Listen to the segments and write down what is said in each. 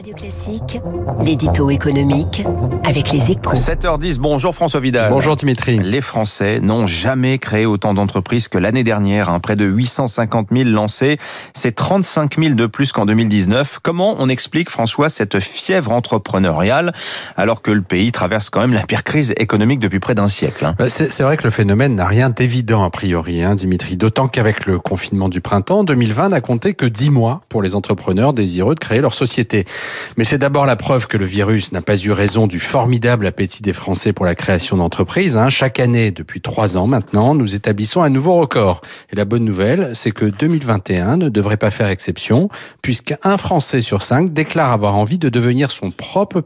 Radio Classique, l'édito économique avec les échos. 7h10, bonjour François Vidal. Bonjour Dimitri. Les Français n'ont jamais créé autant d'entreprises que l'année dernière, hein, près de 850 000 lancés, c'est 35 000 de plus qu'en 2019. Comment on explique François cette fièvre entrepreneuriale alors que le pays traverse quand même la pire crise économique depuis près d'un siècle hein? Bah, C'est vrai que le phénomène n'a rien d'évident a priori, hein, Dimitri, d'autant qu'avec le confinement du printemps, 2020 n'a compté que 10 mois pour les entrepreneurs désireux de créer leur société. Mais c'est d'abord la preuve que le virus n'a pas eu raison du formidable appétit des Français pour la création d'entreprises. Hein. Chaque année, depuis trois ans maintenant, nous établissons un nouveau record. Et la bonne nouvelle, c'est que 2021 ne devrait pas faire exception, puisqu'un Français sur cinq déclare avoir envie de devenir son propre,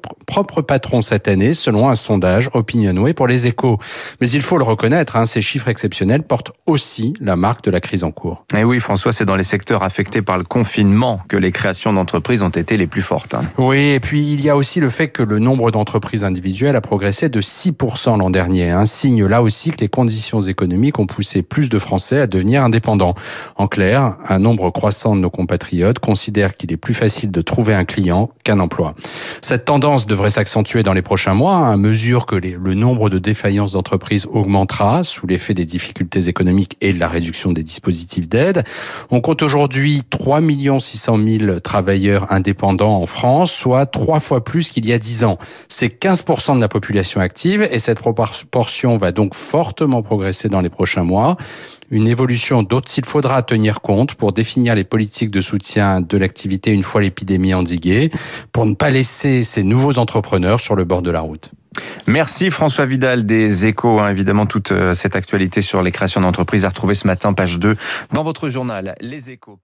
patron cette année, selon un sondage Opinionway pour les échos. Mais il faut le reconnaître, hein, ces chiffres exceptionnels portent aussi la marque de la crise en cours. Et oui, François, c'est dans les secteurs affectés par le confinement que les créations d'entreprises ont été les plus fortes. Hein. Oui, et puis il y a aussi le fait que le nombre d'entreprises individuelles a progressé de 6% l'an dernier. Un signe là aussi que les conditions économiques ont poussé plus de Français à devenir indépendants. En clair, un nombre croissant de nos compatriotes considèrent qu'il est plus facile de trouver un client qu'un emploi. Cette tendance devrait s'accentuer dans les prochains mois à mesure que le nombre de défaillances d'entreprises augmentera sous l'effet des difficultés économiques et de la réduction des dispositifs d'aide. On compte aujourd'hui 3 600 000 travailleurs indépendants en France, soit trois fois plus qu'il y a dix ans. C'est 15% de la population active et cette proportion va donc fortement progresser dans les prochains mois. Une évolution dont il faudra tenir compte pour définir les politiques de soutien de l'activité une fois l'épidémie endiguée, pour ne pas laisser ces nouveaux entrepreneurs sur le bord de la route. Merci François Vidal des Échos. Hein, évidemment, toute euh, cette actualité sur les créations d'entreprises à retrouver ce matin, page 2, dans votre journal Les Échos.